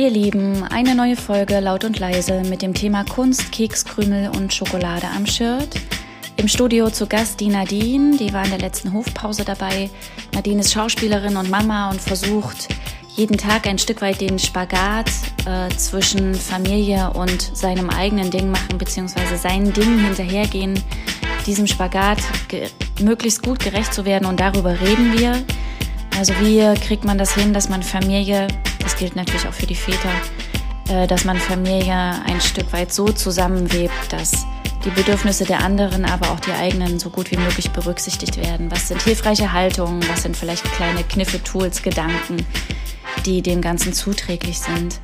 Ihr Lieben, eine neue Folge laut und leise mit dem Thema Kunst, Kekskrümel und Schokolade am Shirt. Im Studio zu Gast die Nadine, die war in der letzten Hofpause dabei. Nadine ist Schauspielerin und Mama und versucht jeden Tag ein Stück weit den Spagat äh, zwischen Familie und seinem eigenen Ding machen, beziehungsweise seinen Dingen hinterhergehen, diesem Spagat möglichst gut gerecht zu werden und darüber reden wir. Also wie kriegt man das hin, dass man Familie, das gilt natürlich auch für die Väter, äh, dass man Familie ein Stück weit so zusammenwebt, dass die Bedürfnisse der anderen, aber auch die eigenen so gut wie möglich berücksichtigt werden. Was sind hilfreiche Haltungen? Was sind vielleicht kleine Kniffe, Tools, Gedanken, die dem Ganzen zuträglich sind?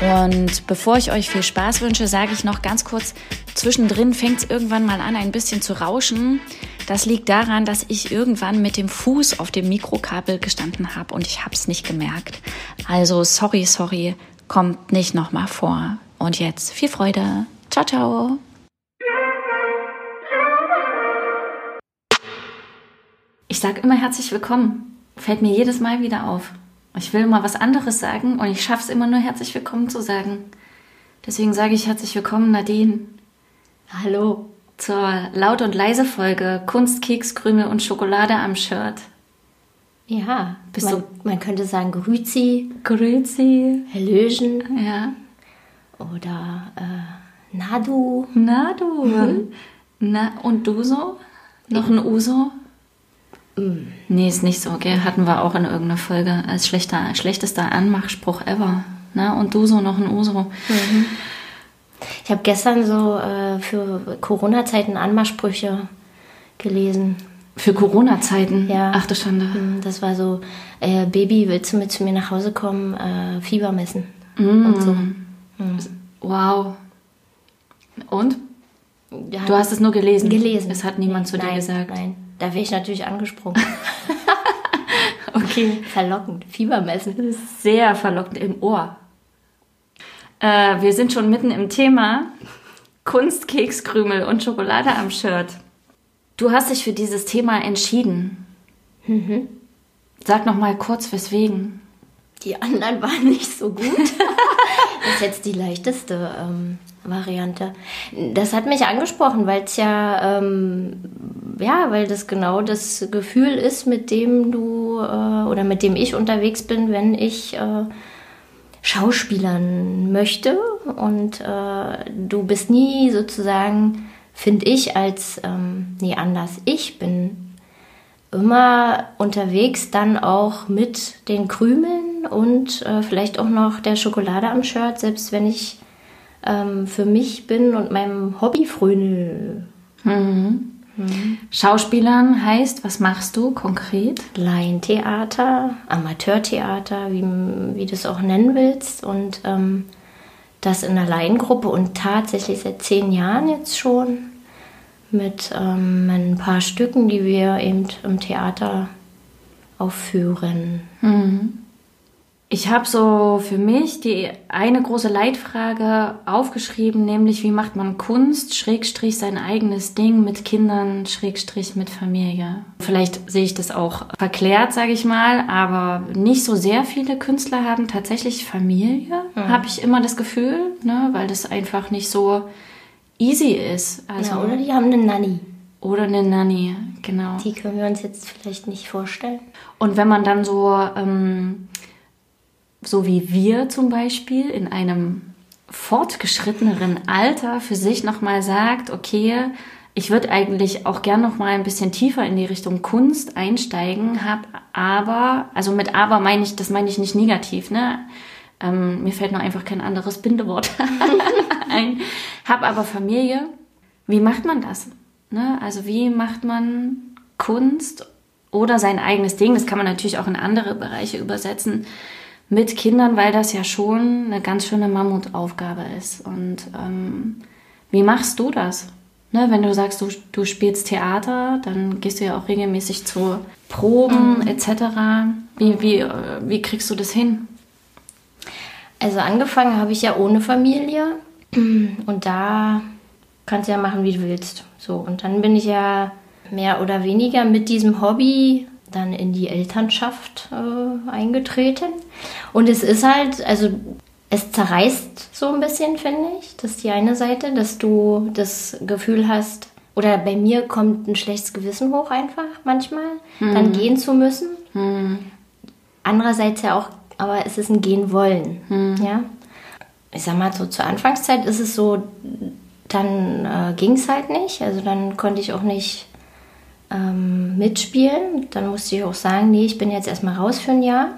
Und bevor ich euch viel Spaß wünsche, sage ich noch ganz kurz, zwischendrin fängt es irgendwann mal an, ein bisschen zu rauschen. Das liegt daran, dass ich irgendwann mit dem Fuß auf dem Mikrokabel gestanden habe und ich habe es nicht gemerkt. Also sorry, sorry, kommt nicht nochmal vor. Und jetzt viel Freude. Ciao, ciao. Ich sage immer herzlich willkommen. Fällt mir jedes Mal wieder auf. Ich will mal was anderes sagen und ich schaffe es immer nur herzlich willkommen zu sagen. Deswegen sage ich herzlich willkommen, Nadine. Hallo zur laut und leise Folge Kunst, Keks, Krümel und Schokolade am Shirt. Ja, Bist man, du? man könnte sagen Grüzi. Grüzi. Hallöchen. Ja. Oder äh, Nadu. Nadu. Mhm. Na, und du so? Noch ein Uso? Mm. Nee, ist nicht so, gell? Hatten wir auch in irgendeiner Folge als schlechter, schlechtester Anmachspruch ever. Na, und du so noch ein Uso. Mhm. Ich habe gestern so äh, für Corona-Zeiten Anmachsprüche gelesen. Für Corona-Zeiten? Ja. Ach du Schande. Mm, das war so, äh, Baby, willst du mit zu mir nach Hause kommen, äh, Fieber messen mm. und so. Mm. Wow. Und? Ja, du hast es nur gelesen? Gelesen. Es hat niemand zu nein, dir gesagt? Nein, da wäre ich natürlich angesprungen. okay. Verlockend. Fieber messen. Sehr verlockend im Ohr. Äh, wir sind schon mitten im Thema Kunst, Kekskrümel und Schokolade am Shirt. Du hast dich für dieses Thema entschieden. Mhm. Sag noch mal kurz, weswegen. Die anderen waren nicht so gut. das ist jetzt die leichteste ähm, Variante. Das hat mich angesprochen, weil es ja, ähm, ja, weil das genau das Gefühl ist, mit dem du äh, oder mit dem ich unterwegs bin, wenn ich äh, Schauspielern möchte und äh, du bist nie sozusagen, finde ich, als, ähm, nee, anders. Ich bin immer unterwegs dann auch mit den Krümeln und äh, vielleicht auch noch der Schokolade am Shirt, selbst wenn ich ähm, für mich bin und meinem Hobby fröne. Mhm. Mhm. Schauspielern heißt, was machst du konkret? Laientheater, Amateurtheater, wie, wie du es auch nennen willst. Und ähm, das in einer Laiengruppe und tatsächlich seit zehn Jahren jetzt schon mit ähm, ein paar Stücken, die wir eben im Theater aufführen. Mhm. Ich habe so für mich die eine große Leitfrage aufgeschrieben, nämlich wie macht man Kunst, Schrägstrich sein eigenes Ding mit Kindern, Schrägstrich mit Familie. Vielleicht sehe ich das auch verklärt, sage ich mal, aber nicht so sehr viele Künstler haben tatsächlich Familie, mhm. habe ich immer das Gefühl, ne, weil das einfach nicht so easy ist. Also, ja, oder die haben eine Nanny. Oder eine Nanny, genau. Die können wir uns jetzt vielleicht nicht vorstellen. Und wenn man dann so... Ähm, so wie wir zum Beispiel in einem fortgeschritteneren Alter für sich nochmal sagt, okay, ich würde eigentlich auch gern noch mal ein bisschen tiefer in die Richtung Kunst einsteigen, habe aber, also mit aber meine ich, das meine ich nicht negativ, ne? Ähm, mir fällt nur einfach kein anderes Bindewort ein. Hab aber Familie. Wie macht man das? Ne? Also wie macht man Kunst oder sein eigenes Ding? Das kann man natürlich auch in andere Bereiche übersetzen mit Kindern, weil das ja schon eine ganz schöne Mammutaufgabe ist. Und ähm, wie machst du das? Ne, wenn du sagst, du, du spielst Theater, dann gehst du ja auch regelmäßig zu Proben mhm. etc. Wie, wie, äh, wie kriegst du das hin? Also angefangen habe ich ja ohne Familie und da kannst du ja machen, wie du willst. So und dann bin ich ja mehr oder weniger mit diesem Hobby dann in die Elternschaft äh, eingetreten. Und es ist halt, also es zerreißt so ein bisschen, finde ich. Das ist die eine Seite, dass du das Gefühl hast, oder bei mir kommt ein schlechtes Gewissen hoch einfach manchmal, hm. dann gehen zu müssen. Hm. Andererseits ja auch, aber es ist ein Gehen wollen. Hm. Ja? Ich sag mal, so zur Anfangszeit ist es so, dann äh, ging es halt nicht. Also dann konnte ich auch nicht ähm, mitspielen. Dann musste ich auch sagen, nee, ich bin jetzt erstmal raus für ein Jahr,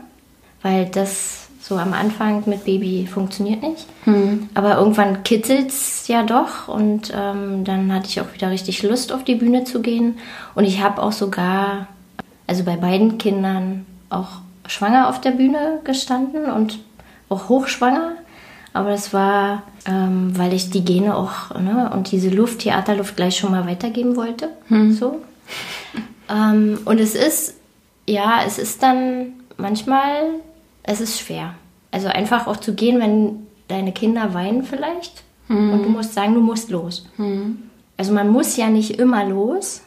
weil das so am Anfang mit Baby funktioniert nicht. Mhm. Aber irgendwann kitzelt es ja doch und ähm, dann hatte ich auch wieder richtig Lust auf die Bühne zu gehen. Und ich habe auch sogar, also bei beiden Kindern, auch schwanger auf der Bühne gestanden und auch hochschwanger. Aber das war, ähm, weil ich die Gene auch ne, und diese Luft, Theaterluft gleich schon mal weitergeben wollte. Mhm. So. ähm, und es ist, ja, es ist dann manchmal es ist schwer. Also einfach auch zu gehen, wenn deine Kinder weinen vielleicht mhm. und du musst sagen, du musst los. Mhm. Also man muss ja nicht immer los.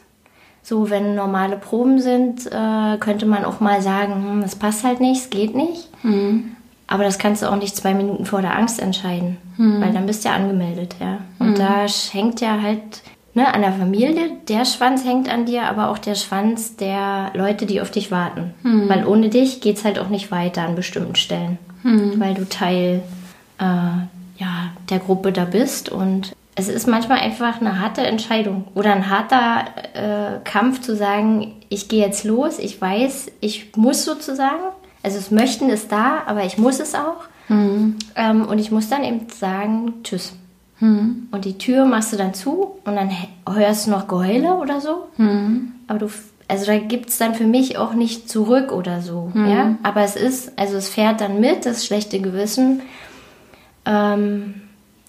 So, wenn normale Proben sind, äh, könnte man auch mal sagen, hm, das passt halt nicht, es geht nicht. Mhm. Aber das kannst du auch nicht zwei Minuten vor der Angst entscheiden, mhm. weil dann bist du ja angemeldet, ja. Und mhm. da hängt ja halt ne, an der Familie, der Schwanz hängt an dir, aber auch der Schwanz der Leute, die auf dich warten. Hm. Weil ohne dich geht es halt auch nicht weiter an bestimmten Stellen, hm. weil du Teil äh, ja, der Gruppe da bist und es ist manchmal einfach eine harte Entscheidung oder ein harter äh, Kampf zu sagen, ich gehe jetzt los, ich weiß, ich muss sozusagen, also das Möchten ist da, aber ich muss es auch. Mhm. Ähm, und ich muss dann eben sagen, tschüss. Mhm. Und die Tür machst du dann zu und dann hörst du noch Geheule oder so. Mhm. Aber du, also da gibt es dann für mich auch nicht zurück oder so. Mhm. Ja? Aber es ist, also es fährt dann mit, das schlechte Gewissen. Ähm,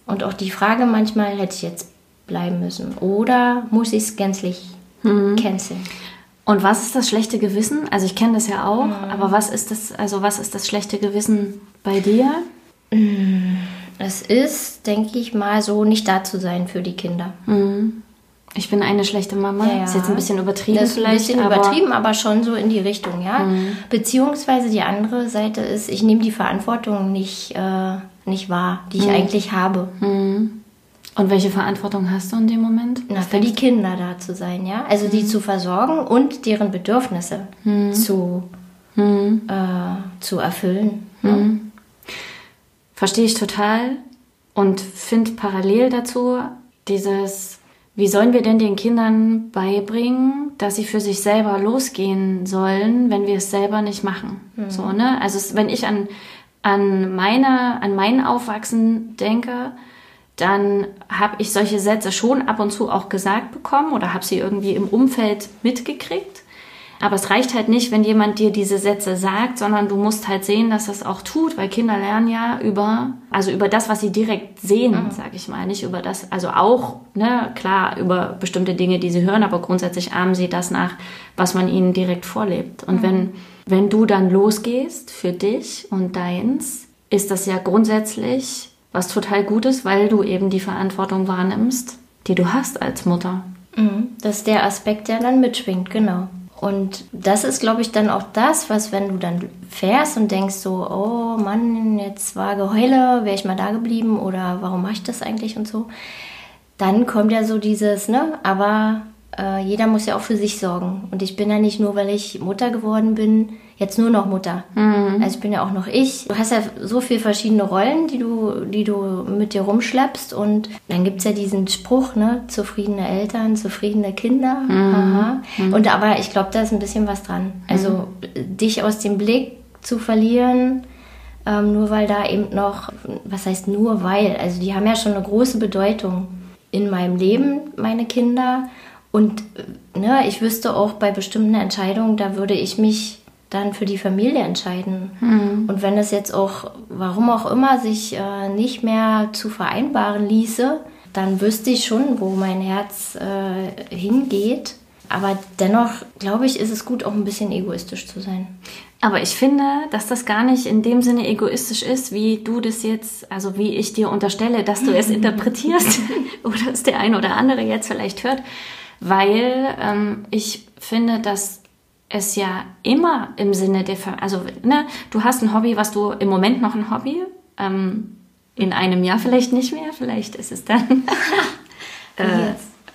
und auch die Frage manchmal, hätte ich jetzt bleiben müssen oder muss ich es gänzlich mhm. canceln? Und was ist das schlechte Gewissen? Also ich kenne das ja auch, mhm. aber was ist das, also was ist das schlechte Gewissen bei dir? Mhm. Es ist, denke ich mal, so nicht da zu sein für die Kinder. Mhm. Ich bin eine schlechte Mama. Ja, Ist jetzt ein bisschen übertrieben das ist vielleicht. Ein bisschen aber übertrieben, aber schon so in die Richtung, ja. Mhm. Beziehungsweise die andere Seite ist, ich nehme die Verantwortung nicht, äh, nicht wahr, die ich mhm. eigentlich habe. Mhm. Und welche Verantwortung hast du in dem Moment? Na, für die Kinder da zu sein, ja. Also die mhm. zu versorgen und deren Bedürfnisse mhm. zu, mhm. äh, zu erfüllen. Ja. Verstehe ich total und finde parallel dazu dieses, wie sollen wir denn den Kindern beibringen, dass sie für sich selber losgehen sollen, wenn wir es selber nicht machen? Mhm. So, ne? Also wenn ich an, an meine, an mein Aufwachsen denke, dann habe ich solche Sätze schon ab und zu auch gesagt bekommen oder habe sie irgendwie im Umfeld mitgekriegt. Aber es reicht halt nicht, wenn jemand dir diese Sätze sagt, sondern du musst halt sehen, dass das auch tut, weil Kinder lernen ja über, also über das, was sie direkt sehen, mhm. sag ich mal, nicht über das, also auch, ne, klar, über bestimmte Dinge, die sie hören, aber grundsätzlich ahmen sie das nach, was man ihnen direkt vorlebt. Und mhm. wenn, wenn du dann losgehst für dich und deins, ist das ja grundsätzlich was total Gutes, weil du eben die Verantwortung wahrnimmst, die du hast als Mutter. Mhm. Das ist der Aspekt, der dann mitschwingt, genau. Und das ist, glaube ich, dann auch das, was, wenn du dann fährst und denkst so, oh Mann, jetzt war Geheule, wäre ich mal da geblieben oder warum mache ich das eigentlich und so, dann kommt ja so dieses, ne, aber äh, jeder muss ja auch für sich sorgen. Und ich bin ja nicht nur, weil ich Mutter geworden bin, jetzt nur noch Mutter. Mhm. Also ich bin ja auch noch ich. Du hast ja so viele verschiedene Rollen, die du, die du mit dir rumschleppst. Und dann gibt es ja diesen Spruch, ne? Zufriedene Eltern, zufriedene Kinder. Mhm. Mhm. Und aber ich glaube, da ist ein bisschen was dran. Also mhm. dich aus dem Blick zu verlieren, ähm, nur weil da eben noch, was heißt nur weil, also die haben ja schon eine große Bedeutung in meinem Leben, meine Kinder. Und ne, ich wüsste auch bei bestimmten Entscheidungen, da würde ich mich dann für die Familie entscheiden. Mhm. Und wenn es jetzt auch, warum auch immer, sich äh, nicht mehr zu vereinbaren ließe, dann wüsste ich schon, wo mein Herz äh, hingeht. Aber dennoch, glaube ich, ist es gut, auch ein bisschen egoistisch zu sein. Aber ich finde, dass das gar nicht in dem Sinne egoistisch ist, wie du das jetzt, also wie ich dir unterstelle, dass du es interpretierst oder es der eine oder andere jetzt vielleicht hört weil ähm, ich finde, dass es ja immer im Sinne der, also ne, du hast ein Hobby, was du im Moment noch ein Hobby, ähm, in einem Jahr vielleicht nicht mehr, vielleicht ist es dann äh,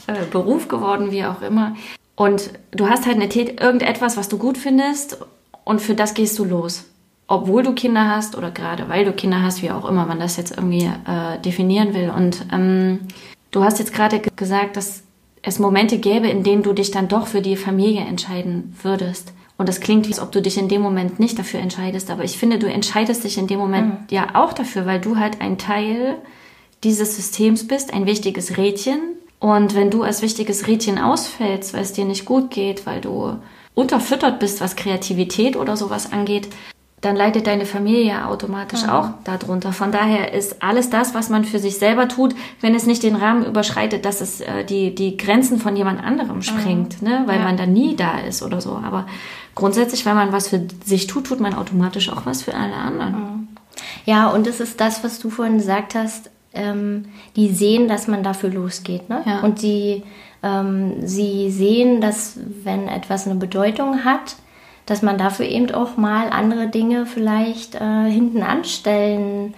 äh, Beruf geworden, wie auch immer. Und du hast halt eine Tät irgendetwas, was du gut findest und für das gehst du los. Obwohl du Kinder hast oder gerade weil du Kinder hast, wie auch immer man das jetzt irgendwie äh, definieren will. Und ähm, du hast jetzt gerade gesagt, dass es Momente gäbe, in denen du dich dann doch für die Familie entscheiden würdest. Und das klingt, wie als ob du dich in dem Moment nicht dafür entscheidest. Aber ich finde, du entscheidest dich in dem Moment mhm. ja auch dafür, weil du halt ein Teil dieses Systems bist, ein wichtiges Rädchen. Und wenn du als wichtiges Rädchen ausfällst, weil es dir nicht gut geht, weil du unterfüttert bist, was Kreativität oder sowas angeht, dann leidet deine Familie automatisch mhm. auch darunter. Von daher ist alles das, was man für sich selber tut, wenn es nicht den Rahmen überschreitet, dass es äh, die, die Grenzen von jemand anderem springt, mhm. ne? weil ja. man da nie da ist oder so. Aber grundsätzlich, wenn man was für sich tut, tut man automatisch auch was für alle anderen. Mhm. Ja, und es ist das, was du vorhin gesagt hast, ähm, die sehen, dass man dafür losgeht. Ne? Ja. Und die, ähm, sie sehen, dass wenn etwas eine Bedeutung hat, dass man dafür eben auch mal andere Dinge vielleicht äh, hinten anstellen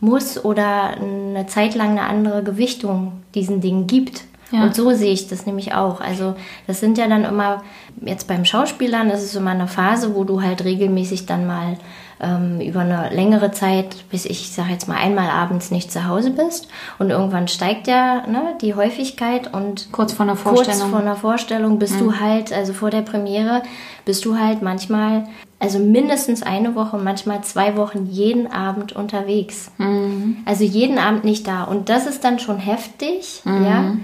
muss oder eine Zeit lang eine andere Gewichtung diesen Dingen gibt. Ja. Und so sehe ich das nämlich auch. Also das sind ja dann immer, jetzt beim Schauspielern, ist immer eine Phase, wo du halt regelmäßig dann mal ähm, über eine längere Zeit, bis ich sage jetzt mal einmal abends nicht zu Hause bist. Und irgendwann steigt ja ne, die Häufigkeit und kurz vor einer Vorstellung, kurz vor einer Vorstellung bist mhm. du halt, also vor der Premiere, bist du halt manchmal, also mindestens eine Woche manchmal zwei Wochen jeden Abend unterwegs. Mhm. Also jeden Abend nicht da. Und das ist dann schon heftig, mhm. ja.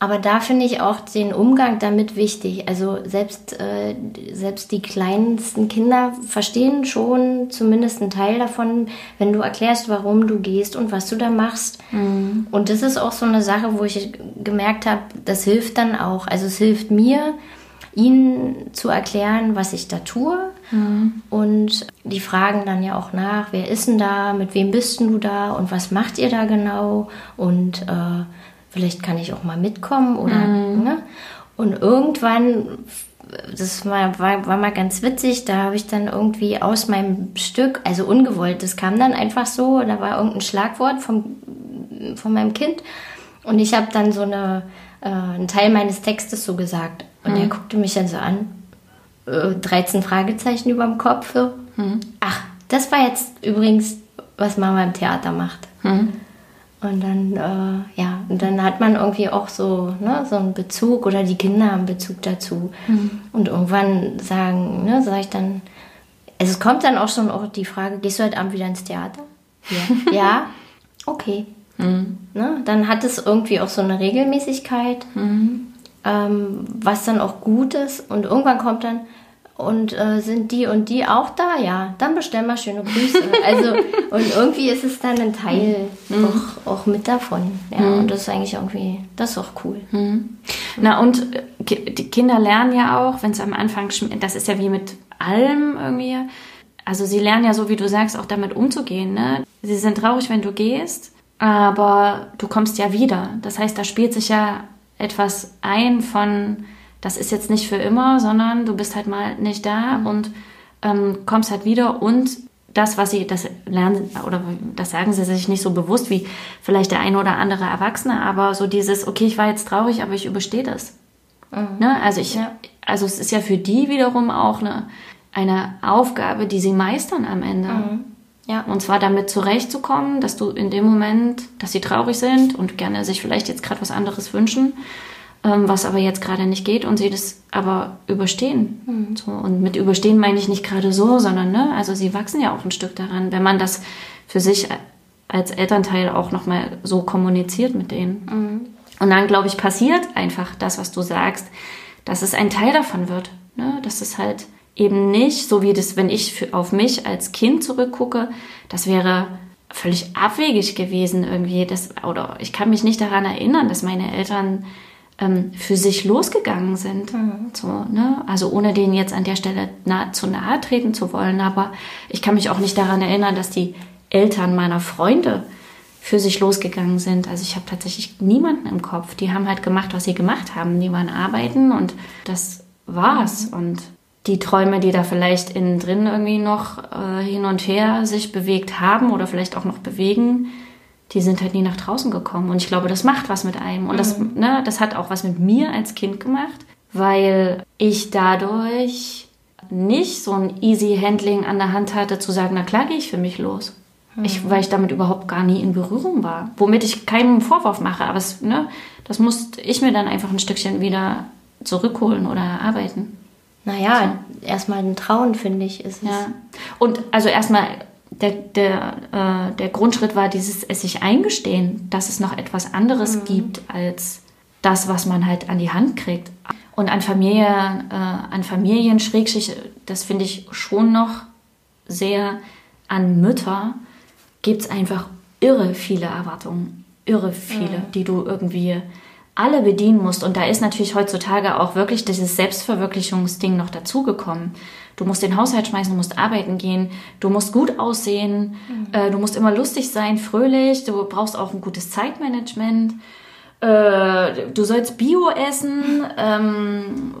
Aber da finde ich auch den Umgang damit wichtig. Also selbst, äh, selbst die kleinsten Kinder verstehen schon zumindest einen Teil davon, wenn du erklärst, warum du gehst und was du da machst. Mhm. Und das ist auch so eine Sache, wo ich gemerkt habe, das hilft dann auch. Also es hilft mir, ihnen zu erklären, was ich da tue. Mhm. Und die fragen dann ja auch nach, wer ist denn da, mit wem bist denn du da und was macht ihr da genau? Und äh, vielleicht kann ich auch mal mitkommen oder mhm. ne? und irgendwann das war, war, war mal ganz witzig, da habe ich dann irgendwie aus meinem Stück, also ungewollt, das kam dann einfach so, da war irgendein Schlagwort vom, von meinem Kind und ich habe dann so eine, äh, einen Teil meines Textes so gesagt und mhm. er guckte mich dann so an, äh, 13 Fragezeichen über dem Kopf, so. Mhm. ach, das war jetzt übrigens, was Mama im Theater macht. Mhm. Und dann, äh, ja, und dann hat man irgendwie auch so, ne, so einen Bezug oder die Kinder haben Bezug dazu. Mhm. Und irgendwann sagen, ne, sage ich dann, also es kommt dann auch schon auch die Frage, gehst du heute Abend wieder ins Theater? Ja. ja? Okay. Mhm. Ne, dann hat es irgendwie auch so eine Regelmäßigkeit, mhm. ähm, was dann auch gut ist. Und irgendwann kommt dann, und äh, sind die und die auch da? Ja, dann bestell mal schöne Grüße. Also, und irgendwie ist es dann ein Teil mhm. auch, auch mit davon. Ja, mhm. und das ist eigentlich irgendwie, das ist auch cool. Mhm. Na, und äh, die Kinder lernen ja auch, wenn es am Anfang, das ist ja wie mit allem irgendwie, also sie lernen ja so, wie du sagst, auch damit umzugehen. Ne? Sie sind traurig, wenn du gehst, aber du kommst ja wieder. Das heißt, da spielt sich ja etwas ein von das ist jetzt nicht für immer, sondern du bist halt mal nicht da mhm. und ähm, kommst halt wieder und das, was sie, das lernen oder das sagen sie sich nicht so bewusst wie vielleicht der eine oder andere Erwachsene, aber so dieses, okay, ich war jetzt traurig, aber ich überstehe das. Mhm. Ne? Also ich, ja. also es ist ja für die wiederum auch eine, eine Aufgabe, die sie meistern am Ende. Mhm. Ja. Und zwar damit zurechtzukommen, dass du in dem Moment, dass sie traurig sind und gerne sich vielleicht jetzt gerade was anderes wünschen, ähm, was aber jetzt gerade nicht geht und sie das aber überstehen. Mhm. So, und mit überstehen meine ich nicht gerade so, sondern ne, also sie wachsen ja auch ein Stück daran, wenn man das für sich als Elternteil auch nochmal so kommuniziert mit denen. Mhm. Und dann, glaube ich, passiert einfach das, was du sagst, dass es ein Teil davon wird. Ne? Dass es halt eben nicht, so wie das, wenn ich für, auf mich als Kind zurückgucke, das wäre völlig abwegig gewesen irgendwie. Das, oder ich kann mich nicht daran erinnern, dass meine Eltern ähm, für sich losgegangen sind. Mhm. So, ne? Also ohne denen jetzt an der Stelle nah, zu nahe treten zu wollen. Aber ich kann mich auch nicht daran erinnern, dass die Eltern meiner Freunde für sich losgegangen sind. Also ich habe tatsächlich niemanden im Kopf. Die haben halt gemacht, was sie gemacht haben. Die waren arbeiten und das war's. Mhm. Und die Träume, die da vielleicht innen drin irgendwie noch äh, hin und her sich bewegt haben oder vielleicht auch noch bewegen, die sind halt nie nach draußen gekommen. Und ich glaube, das macht was mit einem. Und mhm. das, ne, das hat auch was mit mir als Kind gemacht, weil ich dadurch nicht so ein easy Handling an der Hand hatte, zu sagen, na klar gehe ich für mich los. Mhm. Ich, weil ich damit überhaupt gar nie in Berührung war. Womit ich keinen Vorwurf mache, aber es, ne, das musste ich mir dann einfach ein Stückchen wieder zurückholen oder erarbeiten. Naja, so. erstmal ein Trauen, finde ich, ist es. Ja. Und also erstmal der, der, äh, der Grundschritt war dieses es sich eingestehen, dass es noch etwas anderes mhm. gibt als das, was man halt an die Hand kriegt. Und an Familie, äh, an Familien, Schrägschicht, das finde ich schon noch sehr an Mütter, gibt es einfach irre viele Erwartungen. Irre viele, mhm. die du irgendwie alle bedienen musst. Und da ist natürlich heutzutage auch wirklich dieses Selbstverwirklichungsding noch dazugekommen. Du musst den Haushalt schmeißen, du musst arbeiten gehen, du musst gut aussehen, mhm. äh, du musst immer lustig sein, fröhlich, du brauchst auch ein gutes Zeitmanagement. Äh, du sollst Bio essen ähm,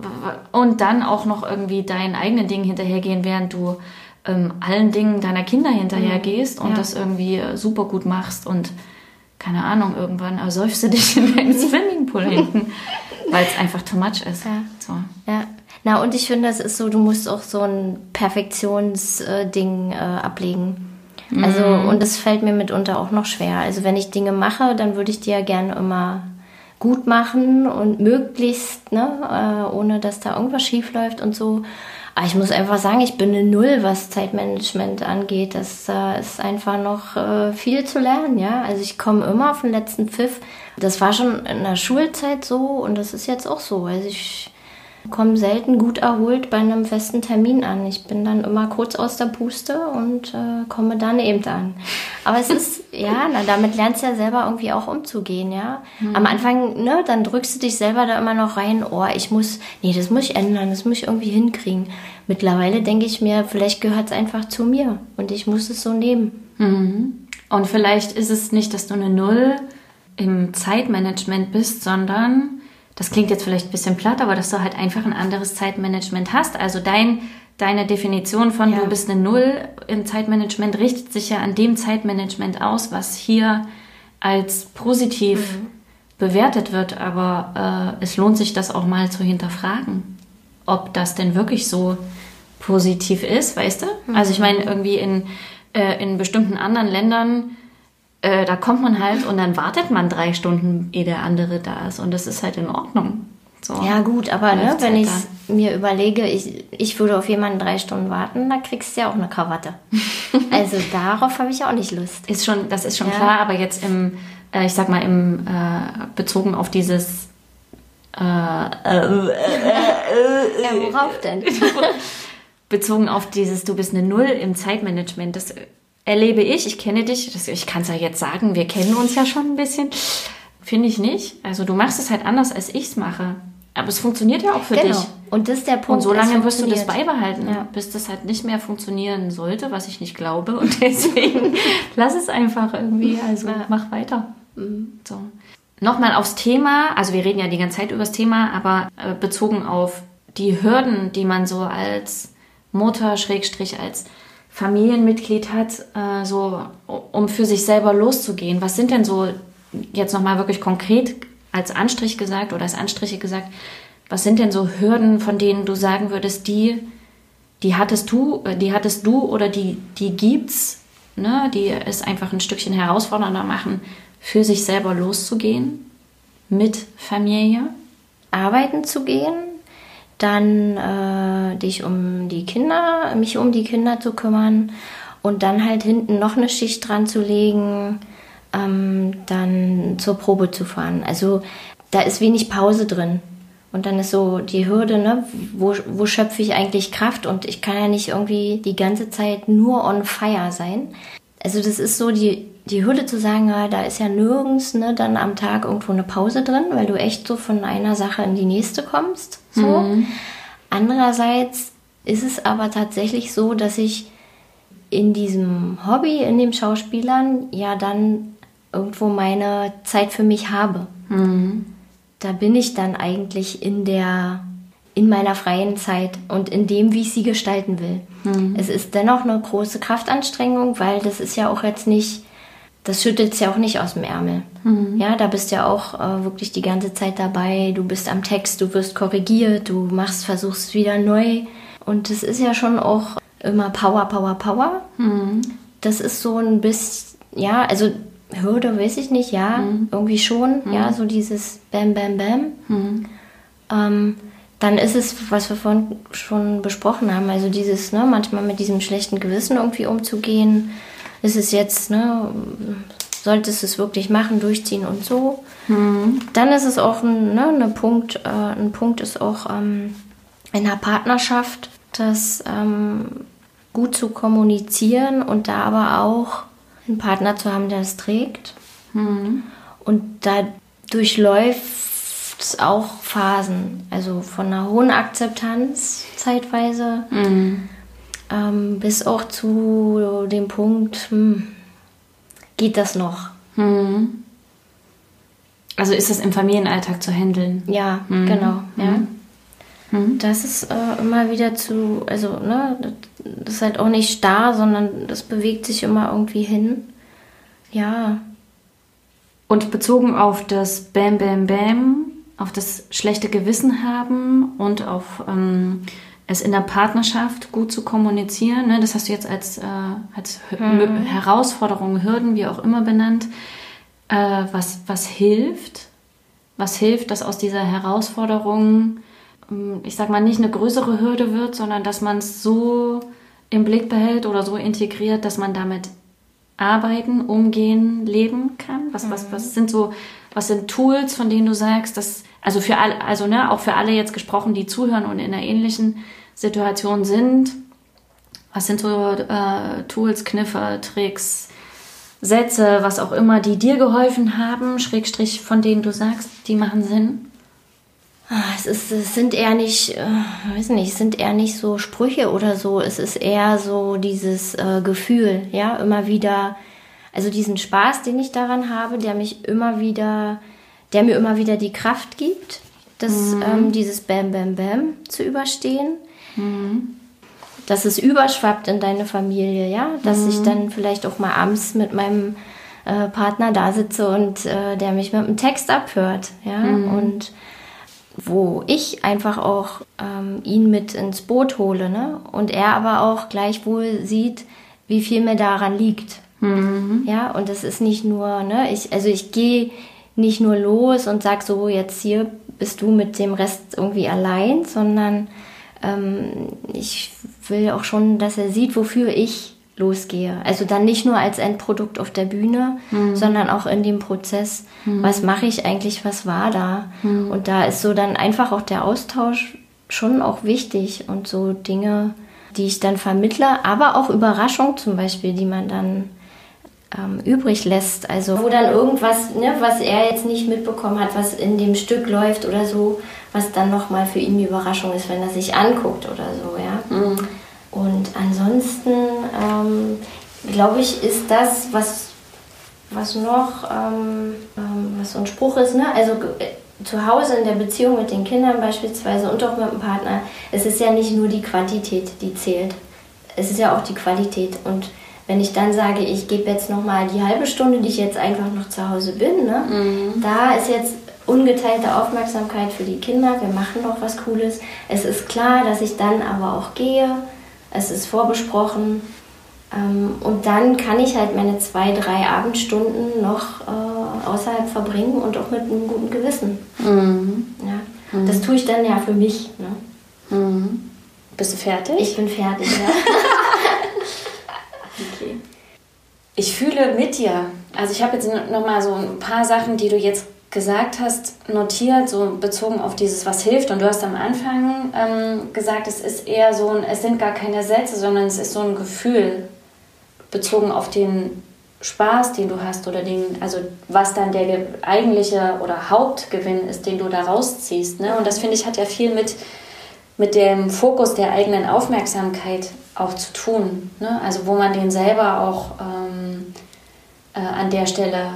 und dann auch noch irgendwie deinen eigenen Dingen hinterhergehen, während du ähm, allen Dingen deiner Kinder hinterhergehst mhm. und ja. das irgendwie super gut machst und keine Ahnung, irgendwann ersäufst du dich in deinen Swimmingpool hinten, weil es einfach too much ist. Ja. So. Na, und ich finde, das ist so, du musst auch so ein Perfektionsding äh, ablegen. Also, mm. und das fällt mir mitunter auch noch schwer. Also, wenn ich Dinge mache, dann würde ich die ja gerne immer gut machen und möglichst, ne, äh, ohne dass da irgendwas schief läuft und so. Aber ich muss einfach sagen, ich bin eine Null, was Zeitmanagement angeht. Das äh, ist einfach noch äh, viel zu lernen, ja. Also ich komme immer auf den letzten Pfiff. Das war schon in der Schulzeit so und das ist jetzt auch so. Also ich komme selten gut erholt bei einem festen Termin an. Ich bin dann immer kurz aus der Puste und äh, komme dann eben an. Aber es ist, ja, na, damit lernst du ja selber irgendwie auch umzugehen, ja. Mhm. Am Anfang, ne, dann drückst du dich selber da immer noch rein, oh, ich muss, nee, das muss ich ändern, das muss ich irgendwie hinkriegen. Mittlerweile denke ich mir, vielleicht gehört es einfach zu mir und ich muss es so nehmen. Mhm. Und vielleicht ist es nicht, dass du eine Null im Zeitmanagement bist, sondern das klingt jetzt vielleicht ein bisschen platt, aber dass du halt einfach ein anderes Zeitmanagement hast. Also dein, deine Definition von ja. du bist eine Null im Zeitmanagement richtet sich ja an dem Zeitmanagement aus, was hier als positiv mhm. bewertet wird. Aber äh, es lohnt sich das auch mal zu hinterfragen, ob das denn wirklich so positiv ist, weißt du? Mhm. Also ich meine, irgendwie in, äh, in bestimmten anderen Ländern äh, da kommt man halt und dann wartet man drei Stunden, ehe der andere da ist. Und das ist halt in Ordnung. So. Ja, gut, aber ne, wenn ich mir überlege, ich, ich würde auf jemanden drei Stunden warten, da kriegst du ja auch eine Krawatte. also darauf habe ich auch nicht Lust. Ist schon, das ist schon ja. klar, aber jetzt im, äh, ich sag mal, im äh, bezogen auf dieses äh, äh, ja, worauf denn? bezogen auf dieses, du bist eine Null im Zeitmanagement, das erlebe ich, ich kenne dich, ich kann es ja jetzt sagen, wir kennen uns ja schon ein bisschen. Finde ich nicht. Also du machst es halt anders, als ich es mache. Aber es funktioniert ja auch für genau. dich. Und das ist der Punkt. Und so lange wirst du das beibehalten, ja. bis das halt nicht mehr funktionieren sollte, was ich nicht glaube. Und deswegen lass es einfach irgendwie. Also ja. mach weiter. Mhm. So. Nochmal aufs Thema. Also wir reden ja die ganze Zeit über das Thema, aber äh, bezogen auf die Hürden, die man so als Mutter, Schrägstrich, als Familienmitglied hat, äh, so um für sich selber loszugehen. Was sind denn so jetzt nochmal wirklich konkret als Anstrich gesagt oder als Anstriche gesagt, was sind denn so Hürden, von denen du sagen würdest, die, die hattest du, äh, die hattest du oder die, die gibt's, ne, die es einfach ein Stückchen herausfordernder machen, für sich selber loszugehen mit Familie? Arbeiten zu gehen, dann äh, dich um die Kinder, mich um die Kinder zu kümmern und dann halt hinten noch eine Schicht dran zu legen, ähm, dann zur Probe zu fahren. Also da ist wenig Pause drin. Und dann ist so die Hürde, ne, wo, wo schöpfe ich eigentlich Kraft? Und ich kann ja nicht irgendwie die ganze Zeit nur on fire sein. Also das ist so die, die Hürde zu sagen, ja, da ist ja nirgends ne, dann am Tag irgendwo eine Pause drin, weil du echt so von einer Sache in die nächste kommst. So. Mhm. Andererseits ist es aber tatsächlich so, dass ich in diesem Hobby, in dem Schauspielern, ja dann irgendwo meine Zeit für mich habe. Mhm. Da bin ich dann eigentlich in der in meiner freien Zeit und in dem, wie ich sie gestalten will. Mhm. Es ist dennoch eine große Kraftanstrengung, weil das ist ja auch jetzt nicht das schüttelt es ja auch nicht aus dem Ärmel. Mhm. Ja, da bist ja auch äh, wirklich die ganze Zeit dabei. Du bist am Text, du wirst korrigiert, du machst, versuchst wieder neu. Und das ist ja schon auch immer Power, Power, Power. Mhm. Das ist so ein bisschen, ja, also Hürde weiß ich nicht, ja, mhm. irgendwie schon, mhm. ja, so dieses Bam, Bam, Bam. Mhm. Ähm, dann ist es, was wir vorhin schon besprochen haben, also dieses, ne, manchmal mit diesem schlechten Gewissen irgendwie umzugehen. Ist es jetzt, ne, solltest du es wirklich machen, durchziehen und so. Mhm. Dann ist es auch ein, ne, eine Punkt, äh, ein Punkt ist auch ähm, in der Partnerschaft, das ähm, gut zu kommunizieren und da aber auch einen Partner zu haben, der es trägt. Mhm. Und da durchläuft es auch Phasen, also von einer hohen Akzeptanz zeitweise mhm. Ähm, bis auch zu dem Punkt, hm, geht das noch? Mhm. Also ist das im Familienalltag zu handeln? Ja, mhm. genau. Ja. Mhm. Das ist äh, immer wieder zu, also, ne, das ist halt auch nicht starr, sondern das bewegt sich immer irgendwie hin. Ja. Und bezogen auf das Bam, Bam, Bam, auf das schlechte Gewissen haben und auf ähm, es in der Partnerschaft gut zu kommunizieren, ne, das hast du jetzt als, äh, als mhm. Herausforderung, Hürden, wie auch immer benannt, äh, was, was hilft, was hilft, dass aus dieser Herausforderung ähm, ich sag mal, nicht eine größere Hürde wird, sondern dass man es so im Blick behält oder so integriert, dass man damit arbeiten, umgehen, leben kann? Was, was, was sind so, was sind Tools, von denen du sagst, dass, also für alle, also ne, auch für alle jetzt gesprochen, die zuhören und in einer ähnlichen Situation sind, was sind so äh, Tools, Kniffe, Tricks, Sätze, was auch immer, die dir geholfen haben, Schrägstrich, von denen du sagst, die machen Sinn? Ah, es, ist, es sind eher nicht, äh, weiß nicht, es sind eher nicht so Sprüche oder so. Es ist eher so dieses äh, Gefühl, ja, immer wieder, also diesen Spaß, den ich daran habe, der mich immer wieder, der mir immer wieder die Kraft gibt, das, mhm. ähm, dieses Bam, Bam, Bam zu überstehen. Mhm. Dass es überschwappt in deine Familie, ja, dass mhm. ich dann vielleicht auch mal abends mit meinem äh, Partner da sitze und äh, der mich mit dem Text abhört, ja, mhm. und wo ich einfach auch ähm, ihn mit ins Boot hole, ne? Und er aber auch gleichwohl sieht, wie viel mir daran liegt. Mhm. Ja, und das ist nicht nur, ne, ich, also ich gehe nicht nur los und sag so, jetzt hier bist du mit dem Rest irgendwie allein, sondern ähm, ich will auch schon, dass er sieht, wofür ich losgehe. Also dann nicht nur als Endprodukt auf der Bühne, mhm. sondern auch in dem Prozess, mhm. was mache ich eigentlich, was war da. Mhm. Und da ist so dann einfach auch der Austausch schon auch wichtig und so Dinge, die ich dann vermittle, aber auch Überraschung zum Beispiel, die man dann ähm, übrig lässt. Also wo dann irgendwas, ne, was er jetzt nicht mitbekommen hat, was in dem Stück läuft oder so, was dann nochmal für ihn die Überraschung ist, wenn er sich anguckt oder so, ja. Mhm. Und ansonsten, ähm, glaube ich, ist das, was, was noch, ähm, ähm, was so ein Spruch ist, ne? also äh, zu Hause in der Beziehung mit den Kindern beispielsweise und auch mit dem Partner, es ist ja nicht nur die Quantität, die zählt. Es ist ja auch die Qualität. Und wenn ich dann sage, ich gebe jetzt nochmal die halbe Stunde, die ich jetzt einfach noch zu Hause bin, ne? Mhm. da ist jetzt ungeteilte Aufmerksamkeit für die Kinder, wir machen noch was Cooles. Es ist klar, dass ich dann aber auch gehe es ist vorbesprochen. Ähm, und dann kann ich halt meine zwei, drei Abendstunden noch äh, außerhalb verbringen und auch mit einem guten Gewissen. Mhm. Ja. Mhm. Das tue ich dann ja für mich. Ne? Mhm. Bist du fertig? Ich bin fertig, ja. okay. Ich fühle mit dir. Also ich habe jetzt noch mal so ein paar Sachen, die du jetzt gesagt hast, notiert, so bezogen auf dieses, was hilft. Und du hast am Anfang ähm, gesagt, es ist eher so ein, es sind gar keine Sätze, sondern es ist so ein Gefühl, bezogen auf den Spaß, den du hast oder den, also was dann der eigentliche oder Hauptgewinn ist, den du da rausziehst. Ne? Und das finde ich hat ja viel mit, mit dem Fokus der eigenen Aufmerksamkeit auch zu tun. Ne? Also wo man den selber auch ähm, äh, an der Stelle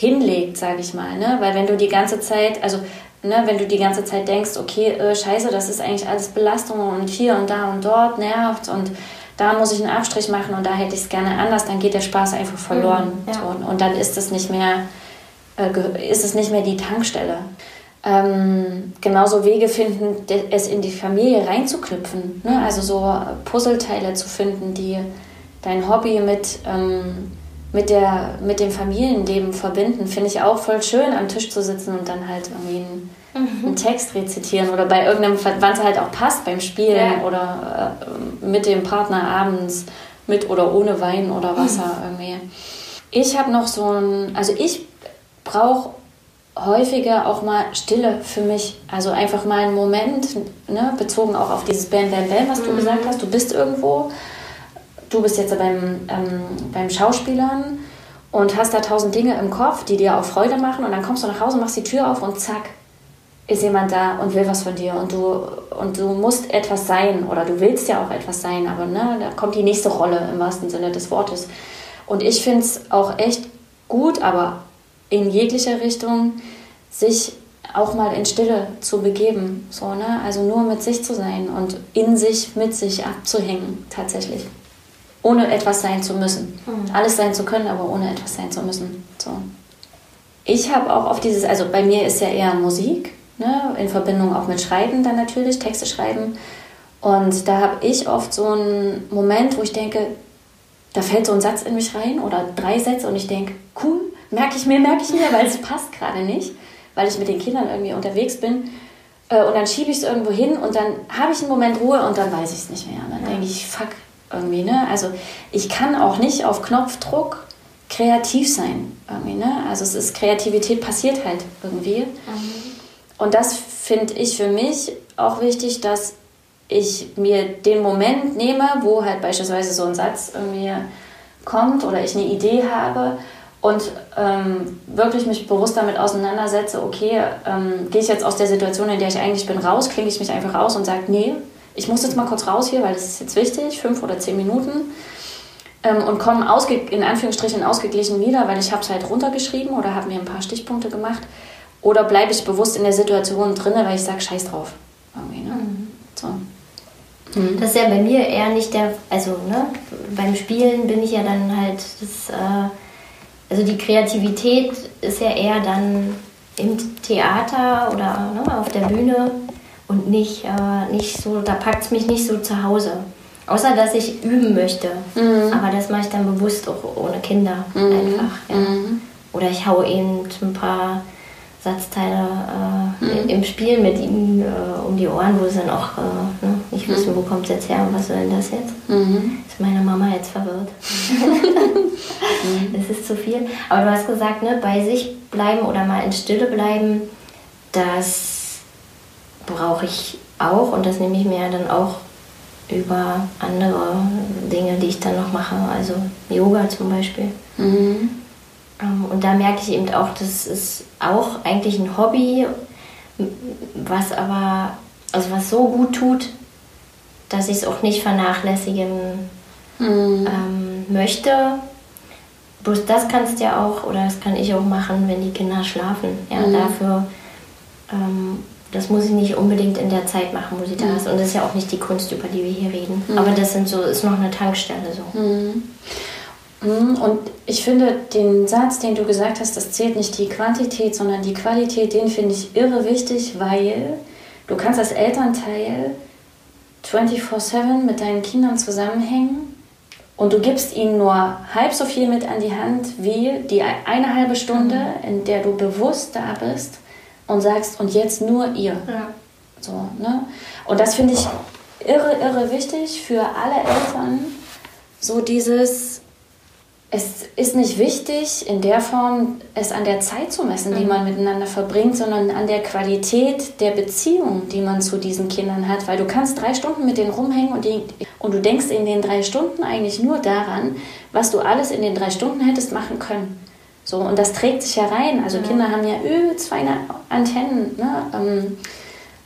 hinlegt, sage ich mal. Ne? Weil wenn du die ganze Zeit, also ne, wenn du die ganze Zeit denkst, okay, äh, scheiße, das ist eigentlich alles Belastung und hier und da und dort nervt und da muss ich einen Abstrich machen und da hätte ich es gerne anders, dann geht der Spaß einfach verloren. Mhm, ja. so. Und dann ist es nicht mehr, äh, ist es nicht mehr die Tankstelle. Ähm, genauso Wege finden, es in die Familie reinzuknüpfen. Ne? Also so Puzzleteile zu finden, die dein Hobby mit, ähm, mit, der, mit dem Familienleben verbinden, finde ich auch voll schön, am Tisch zu sitzen und dann halt irgendwie einen, mhm. einen Text rezitieren oder bei irgendeinem, wann es halt auch passt, beim Spielen ja. oder äh, mit dem Partner abends, mit oder ohne Wein oder Wasser mhm. irgendwie. Ich habe noch so ein, also ich brauche häufiger auch mal Stille für mich. Also einfach mal einen Moment, ne, bezogen auch auf dieses Bam, Bam, Bam, was du mhm. gesagt hast. Du bist irgendwo, du bist jetzt beim, ähm, beim Schauspielern und hast da tausend Dinge im Kopf, die dir auch Freude machen und dann kommst du nach Hause, machst die Tür auf und zack, ist jemand da und will was von dir und du, und du musst etwas sein oder du willst ja auch etwas sein, aber ne, da kommt die nächste Rolle im wahrsten Sinne des Wortes. Und ich finde es auch echt gut, aber in jeglicher Richtung, sich auch mal in Stille zu begeben. So, ne? Also nur mit sich zu sein und in sich, mit sich abzuhängen, tatsächlich. Ohne etwas sein zu müssen. Mhm. Alles sein zu können, aber ohne etwas sein zu müssen. So. Ich habe auch auf dieses, also bei mir ist ja eher Musik, ne? in Verbindung auch mit Schreiben dann natürlich, Texte schreiben. Und da habe ich oft so einen Moment, wo ich denke, da fällt so ein Satz in mich rein oder drei Sätze und ich denke, cool, merke ich mir, merke ich mir, weil es passt gerade nicht, weil ich mit den Kindern irgendwie unterwegs bin. Äh, und dann schiebe ich es irgendwo hin und dann habe ich einen Moment Ruhe und dann weiß ich es nicht mehr. Und dann denke ich, fuck, irgendwie, ne? Also ich kann auch nicht auf Knopfdruck kreativ sein, irgendwie, ne? Also es ist, Kreativität passiert halt irgendwie. Mhm. Und das finde ich für mich auch wichtig, dass ich mir den Moment nehme, wo halt beispielsweise so ein Satz irgendwie kommt oder ich eine Idee habe und ähm, wirklich mich bewusst damit auseinandersetze, okay, ähm, gehe ich jetzt aus der Situation, in der ich eigentlich bin, raus, klinge ich mich einfach raus und sage, nee, ich muss jetzt mal kurz raus hier, weil das ist jetzt wichtig, fünf oder zehn Minuten ähm, und komme in Anführungsstrichen ausgeglichen wieder, weil ich habe es halt runtergeschrieben oder habe mir ein paar Stichpunkte gemacht oder bleibe ich bewusst in der Situation drin, weil ich sage, scheiß drauf. Irgendwie, ne? mhm. so. Mhm. Das ist ja bei mir eher nicht der, also ne, beim Spielen bin ich ja dann halt, das, äh, also die Kreativität ist ja eher dann im Theater oder ne, auf der Bühne und nicht, äh, nicht so, da packt es mich nicht so zu Hause. Außer dass ich üben möchte. Mhm. Aber das mache ich dann bewusst auch ohne Kinder mhm. einfach. Ja. Mhm. Oder ich haue eben ein paar Satzteile äh, mhm. im Spiel mit ihnen äh, um die Ohren, wo sie dann auch äh, ne, nicht mhm. wissen, wo kommt es jetzt her und was soll denn das jetzt? Mhm. Ist meine Mama jetzt verwirrt? Das ist zu viel. Aber du hast gesagt, ne, bei sich bleiben oder mal in Stille bleiben, das brauche ich auch und das nehme ich mir dann auch über andere Dinge, die ich dann noch mache, also Yoga zum Beispiel. Mhm. Ähm, und da merke ich eben auch, das ist auch eigentlich ein Hobby, was aber, also was so gut tut, dass ich es auch nicht vernachlässigen mhm. ähm, möchte. Bloß das kannst du ja auch, oder das kann ich auch machen, wenn die Kinder schlafen. Ja, mhm. dafür, ähm, das muss ich nicht unbedingt in der Zeit machen, wo sie da mhm. ist. Und das ist ja auch nicht die Kunst, über die wir hier reden. Mhm. Aber das sind so, ist noch eine Tankstelle so. Mhm. Mhm, und ich finde den Satz, den du gesagt hast, das zählt nicht die Quantität, sondern die Qualität, den finde ich irre wichtig, weil du kannst als Elternteil 24/7 mit deinen Kindern zusammenhängen und du gibst ihnen nur halb so viel mit an die Hand wie die eine halbe Stunde, mhm. in der du bewusst da bist und sagst, und jetzt nur ihr. Ja. So, ne? Und das finde ich irre, irre wichtig für alle Eltern, so dieses es ist nicht wichtig, in der Form es an der Zeit zu messen, die mhm. man miteinander verbringt, sondern an der Qualität der Beziehung, die man zu diesen Kindern hat. Weil du kannst drei Stunden mit denen rumhängen und, die, und du denkst in den drei Stunden eigentlich nur daran, was du alles in den drei Stunden hättest machen können. So, und das trägt sich ja rein. Also mhm. Kinder haben ja übelst feine Antennen ne, ähm,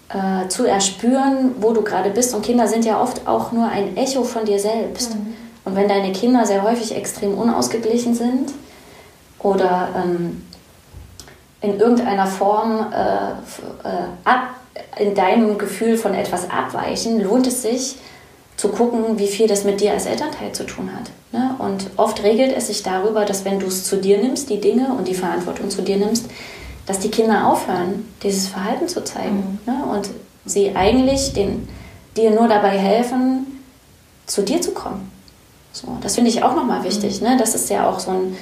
äh, zu erspüren, wo du gerade bist. Und Kinder sind ja oft auch nur ein Echo von dir selbst. Mhm. Und wenn deine Kinder sehr häufig extrem unausgeglichen sind oder ähm, in irgendeiner Form äh, äh, ab, in deinem Gefühl von etwas abweichen, lohnt es sich, zu gucken, wie viel das mit dir als Elternteil zu tun hat. Ne? Und oft regelt es sich darüber, dass wenn du es zu dir nimmst, die Dinge und die Verantwortung zu dir nimmst, dass die Kinder aufhören, dieses Verhalten zu zeigen. Mhm. Ne? Und sie eigentlich den, dir nur dabei helfen, zu dir zu kommen. So, das finde ich auch nochmal wichtig. Mhm. Ne? Das ist ja auch so ein,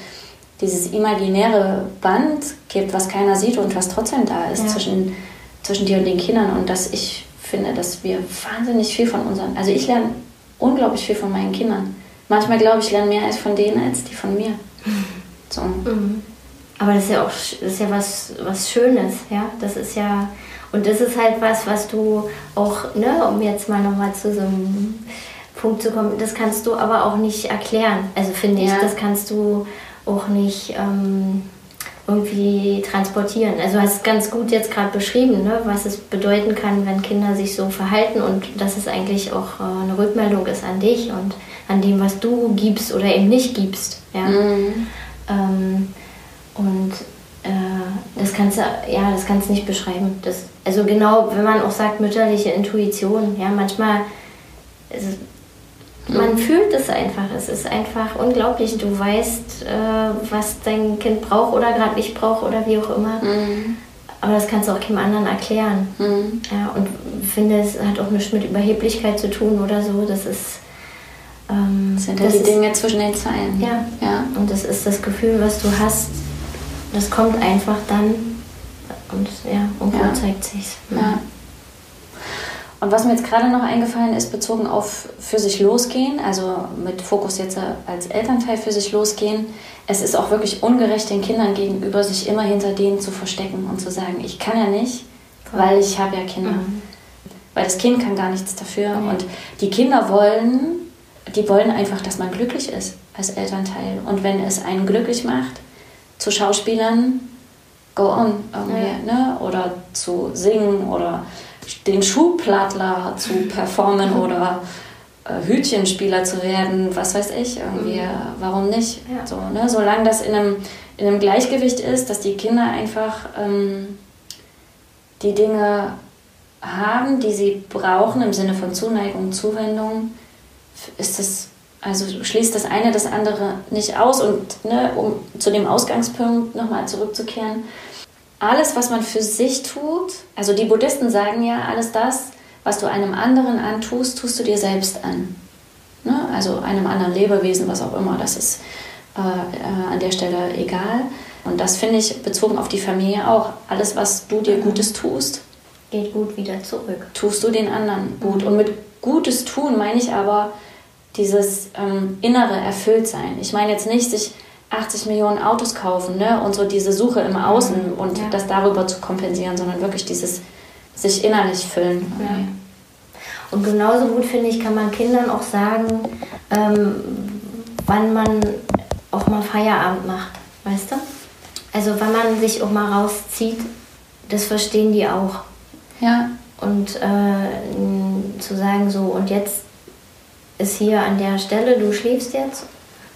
dieses imaginäre Band gibt, was keiner sieht und was trotzdem da ist ja. zwischen, zwischen dir und den Kindern. Und dass ich finde, dass wir wahnsinnig viel von unseren, also ich lerne unglaublich viel von meinen Kindern. Manchmal glaube ich, ich lerne mehr als von denen als die von mir. So. Mhm. Aber das ist ja auch das ist ja was, was Schönes, ja. Das ist ja, und das ist halt was, was du auch, ne, um jetzt mal nochmal zu so einem Punkt zu kommen, das kannst du aber auch nicht erklären. Also finde ja. ich, das kannst du auch nicht ähm, irgendwie transportieren. Also du hast ganz gut jetzt gerade beschrieben, ne, was es bedeuten kann, wenn Kinder sich so verhalten und dass es eigentlich auch äh, eine Rückmeldung ist an dich und an dem, was du gibst oder eben nicht gibst. Ja? Mhm. Ähm, und äh, das kannst du, ja, das kannst du nicht beschreiben. Das, also genau, wenn man auch sagt, mütterliche Intuition, ja, manchmal, es, man mhm. fühlt es einfach. Es ist einfach unglaublich. Du weißt, äh, was dein Kind braucht oder gerade nicht braucht oder wie auch immer. Mhm. Aber das kannst du auch keinem anderen erklären. Mhm. Ja, und finde, es hat auch nichts mit Überheblichkeit zu tun oder so. Das ist. Ähm, das sind ja das die ist, Dinge zwischen den Zeilen. Ja. ja. Und das ist das Gefühl, was du hast. Das kommt einfach dann. Und ja, und ja. zeigt sich's. Ja. Und was mir jetzt gerade noch eingefallen ist, bezogen auf für sich losgehen, also mit Fokus jetzt als Elternteil für sich losgehen, es ist auch wirklich ungerecht den Kindern gegenüber, sich immer hinter denen zu verstecken und zu sagen, ich kann ja nicht, weil ich habe ja Kinder. Mhm. Weil das Kind kann gar nichts dafür. Mhm. Und die Kinder wollen, die wollen einfach, dass man glücklich ist als Elternteil. Und wenn es einen glücklich macht, zu Schauspielern, go on irgendwie, ja. ne? oder zu singen oder den Schuhplattler zu performen oder äh, Hütchenspieler zu werden, was weiß ich, irgendwie, mhm. warum nicht? Ja. So, ne? Solange das in einem, in einem Gleichgewicht ist, dass die Kinder einfach ähm, die Dinge haben, die sie brauchen im Sinne von Zuneigung, Zuwendung, ist das, also schließt das eine das andere nicht aus und ne, um zu dem Ausgangspunkt nochmal zurückzukehren, alles, was man für sich tut, also die Buddhisten sagen ja, alles das, was du einem anderen antust, tust du dir selbst an. Ne? Also einem anderen Lebewesen, was auch immer, das ist äh, äh, an der Stelle egal. Und das finde ich bezogen auf die Familie auch. Alles, was du dir Gutes tust, geht gut wieder zurück. Tust du den anderen gut. Und mit Gutes tun meine ich aber dieses ähm, innere Erfülltsein. Ich meine jetzt nicht, sich 80 Millionen Autos kaufen ne? und so diese Suche im Außen mhm. und ja. das darüber zu kompensieren, sondern wirklich dieses sich innerlich füllen. Ja. Und genauso gut finde ich, kann man Kindern auch sagen, ähm, wann man auch mal Feierabend macht, weißt du? Also wann man sich auch mal rauszieht, das verstehen die auch. Ja. Und äh, zu sagen so, und jetzt ist hier an der Stelle, du schläfst jetzt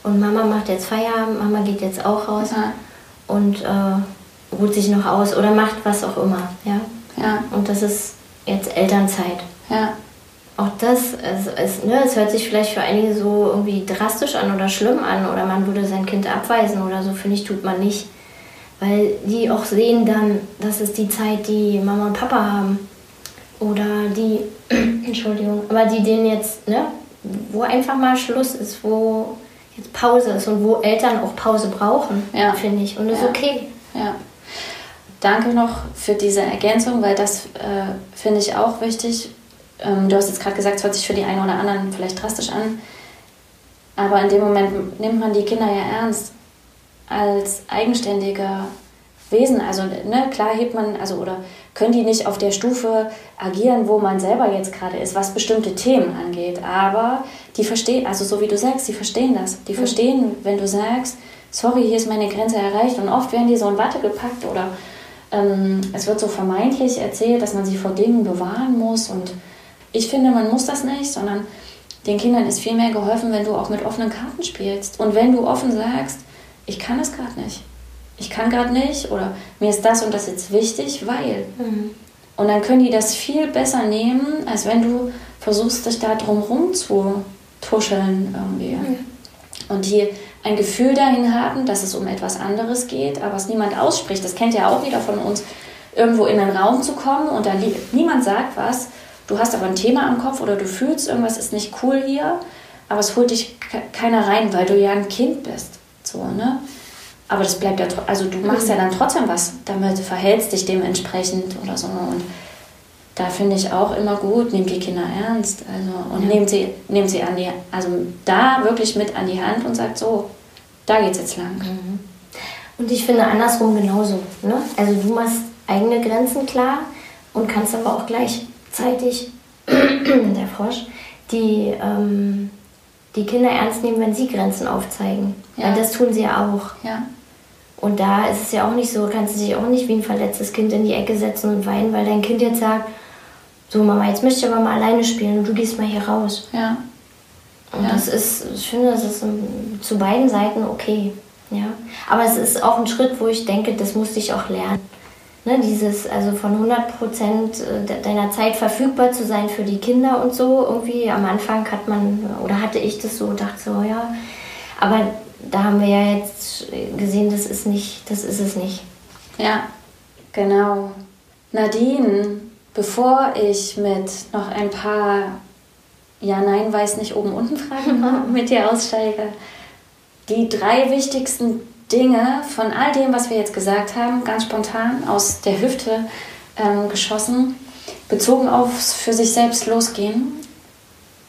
und Mama macht jetzt Feierabend, Mama geht jetzt auch raus ja. und äh, ruht sich noch aus oder macht was auch immer. Ja? Ja. Und das ist jetzt Elternzeit. Ja. Auch das, es, es, ne, es hört sich vielleicht für einige so irgendwie drastisch an oder schlimm an oder man würde sein Kind abweisen oder so, finde ich, tut man nicht. Weil die auch sehen dann, das ist die Zeit, die Mama und Papa haben. Oder die, Entschuldigung, aber die denen jetzt, ne, wo einfach mal Schluss ist, wo jetzt Pause ist und wo Eltern auch Pause brauchen, ja. finde ich. Und das ja. ist okay. Ja. Danke noch für diese Ergänzung, weil das äh, finde ich auch wichtig. Ähm, du hast jetzt gerade gesagt, es hört sich für die einen oder anderen vielleicht drastisch an. Aber in dem Moment nimmt man die Kinder ja ernst als eigenständiger Wesen. Also ne, klar hebt man, also oder können die nicht auf der Stufe agieren, wo man selber jetzt gerade ist, was bestimmte Themen angeht. Aber die verstehen, also so wie du sagst, die verstehen das. Die mhm. verstehen, wenn du sagst, sorry, hier ist meine Grenze erreicht. Und oft werden die so in Watte gepackt oder ähm, es wird so vermeintlich erzählt, dass man sie vor Dingen bewahren muss. Und ich finde, man muss das nicht, sondern den Kindern ist viel mehr geholfen, wenn du auch mit offenen Karten spielst. Und wenn du offen sagst, ich kann es gerade nicht ich kann gerade nicht oder mir ist das und das jetzt wichtig, weil. Mhm. Und dann können die das viel besser nehmen, als wenn du versuchst dich da drumherum zu tuscheln irgendwie. Mhm. Und die ein Gefühl dahin haben, dass es um etwas anderes geht, aber es niemand ausspricht. Das kennt ja auch jeder von uns, irgendwo in einen Raum zu kommen und da niemand sagt was. Du hast aber ein Thema am Kopf oder du fühlst, irgendwas ist nicht cool hier, aber es holt dich keiner rein, weil du ja ein Kind bist. So, ne? Aber das bleibt ja, also du machst ja dann trotzdem was damit, verhältst dich dementsprechend oder so. Und da finde ich auch immer gut, nehmt die Kinder ernst. Also, und ja. nehmt, sie, nehmt sie an die, also da wirklich mit an die Hand und sagt so, da geht's jetzt lang. Mhm. Und ich finde andersrum genauso. Ne? Also du machst eigene Grenzen klar und kannst aber auch gleichzeitig, der Frosch, die, ähm, die Kinder ernst nehmen, wenn sie Grenzen aufzeigen. Ja. Weil das tun sie ja auch. Ja. Und da ist es ja auch nicht so, kannst du dich auch nicht wie ein verletztes Kind in die Ecke setzen und weinen, weil dein Kind jetzt sagt, so Mama, jetzt möchte ich aber mal alleine spielen und du gehst mal hier raus. Ja. Und ja. das ist, ich finde, das ist zu beiden Seiten okay. Ja. Aber es ist auch ein Schritt, wo ich denke, das musste ich auch lernen. Ne, dieses, also von 100 Prozent äh, deiner Zeit verfügbar zu sein für die Kinder und so. Irgendwie am Anfang hat man, oder hatte ich das so, dachte so, ja. Aber da haben wir ja jetzt gesehen, das ist nicht, das ist es nicht. Ja, genau. Nadine, bevor ich mit noch ein paar Ja, Nein, weiß nicht, oben, unten Fragen mit dir aussteige, die drei wichtigsten Dinge von all dem, was wir jetzt gesagt haben, ganz spontan aus der Hüfte ähm, geschossen, bezogen aufs für sich selbst losgehen.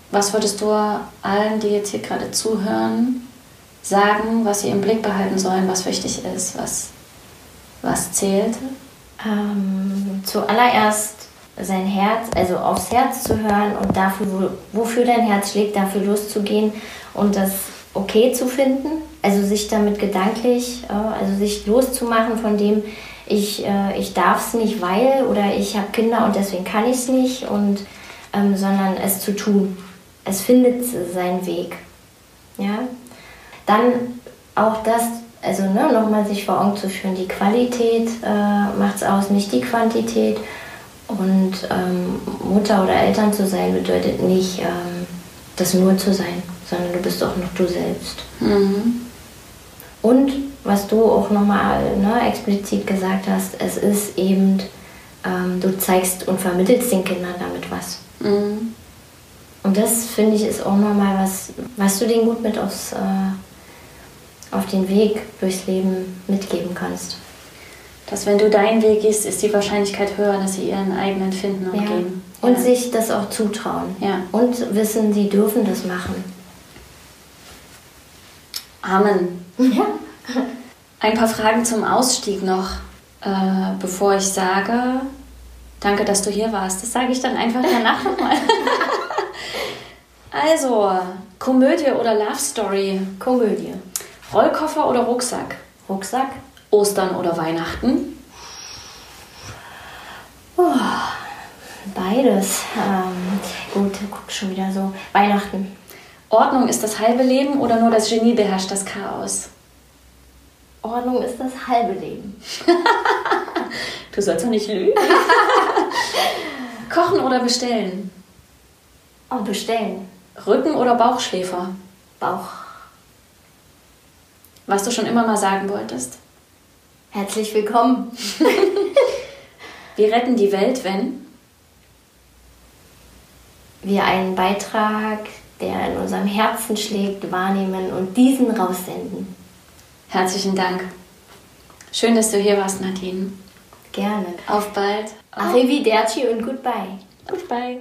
Was würdest du allen, die jetzt hier gerade zuhören, sagen, was sie im Blick behalten sollen, was wichtig ist, was, was zählt? Ähm, zuallererst sein Herz, also aufs Herz zu hören und dafür, wofür dein Herz schlägt, dafür loszugehen und das okay zu finden. Also sich damit gedanklich, äh, also sich loszumachen von dem, ich, äh, ich darf es nicht, weil oder ich habe Kinder und deswegen kann ich es nicht, und, ähm, sondern es zu tun. Es findet seinen Weg. Ja? Dann auch das, also ne, nochmal sich vor Augen zu führen, die Qualität äh, macht es aus, nicht die Quantität. Und ähm, Mutter oder Eltern zu sein bedeutet nicht, ähm, das nur zu sein, sondern du bist auch noch du selbst. Mhm. Und was du auch nochmal ne, explizit gesagt hast, es ist eben, ähm, du zeigst und vermittelst den Kindern damit was. Mhm. Und das finde ich ist auch nochmal was, was du denen gut mit aufs, äh, auf den Weg durchs Leben mitgeben kannst. Dass wenn du deinen Weg gehst, ist die Wahrscheinlichkeit höher, dass sie ihren eigenen finden und ja. gehen. Und ja. sich das auch zutrauen. Ja. Und wissen, sie dürfen das machen. Amen. Ja. Ein paar Fragen zum Ausstieg noch, äh, bevor ich sage, danke, dass du hier warst. Das sage ich dann einfach danach nochmal. also, Komödie oder Love Story? Komödie. Rollkoffer oder Rucksack? Rucksack. Ostern oder Weihnachten? Oh, beides. Ähm, gut, guck schon wieder so. Weihnachten. Ordnung ist das halbe Leben oder nur das Genie beherrscht das Chaos? Ordnung ist das halbe Leben. du sollst doch nicht lügen. Kochen oder bestellen? Oh, bestellen. Rücken oder Bauchschläfer? Bauch. Was du schon immer mal sagen wolltest? Herzlich willkommen. Wir retten die Welt, wenn wir einen Beitrag, der in unserem Herzen schlägt, wahrnehmen und diesen raussenden. Herzlichen Dank. Schön, dass du hier warst, Nadine. Gerne. Auf bald. Arrivederci und goodbye. Goodbye.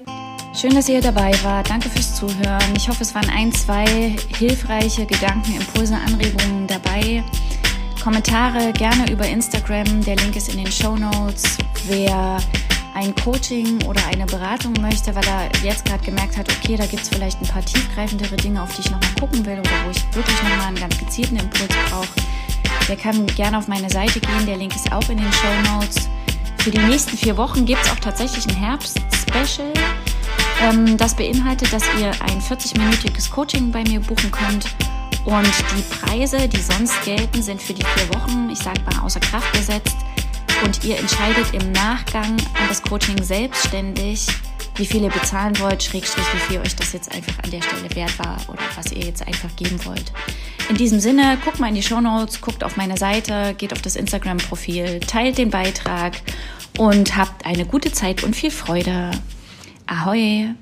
Schön, dass ihr dabei wart. Danke fürs Zuhören. Ich hoffe, es waren ein, zwei hilfreiche Gedanken, Impulse, Anregungen dabei. Kommentare gerne über Instagram. Der Link ist in den Show Notes. Wer ein Coaching oder eine Beratung möchte, weil er jetzt gerade gemerkt hat, okay, da gibt es vielleicht ein paar tiefgreifendere Dinge, auf die ich nochmal gucken will oder wo ich wirklich nochmal einen ganz gezielten Impuls brauche, der kann gerne auf meine Seite gehen. Der Link ist auch in den Show Notes. Für die nächsten vier Wochen gibt es auch tatsächlich ein Herbst-Special. Ähm, das beinhaltet, dass ihr ein 40-minütiges Coaching bei mir buchen könnt und die Preise, die sonst gelten, sind für die vier Wochen, ich sage mal, außer Kraft gesetzt. Und ihr entscheidet im Nachgang an das Coaching selbstständig, wie viel ihr bezahlen wollt, schrägstrich, wie viel euch das jetzt einfach an der Stelle wert war oder was ihr jetzt einfach geben wollt. In diesem Sinne, guckt mal in die Show Notes, guckt auf meine Seite, geht auf das Instagram-Profil, teilt den Beitrag und habt eine gute Zeit und viel Freude. Ahoj!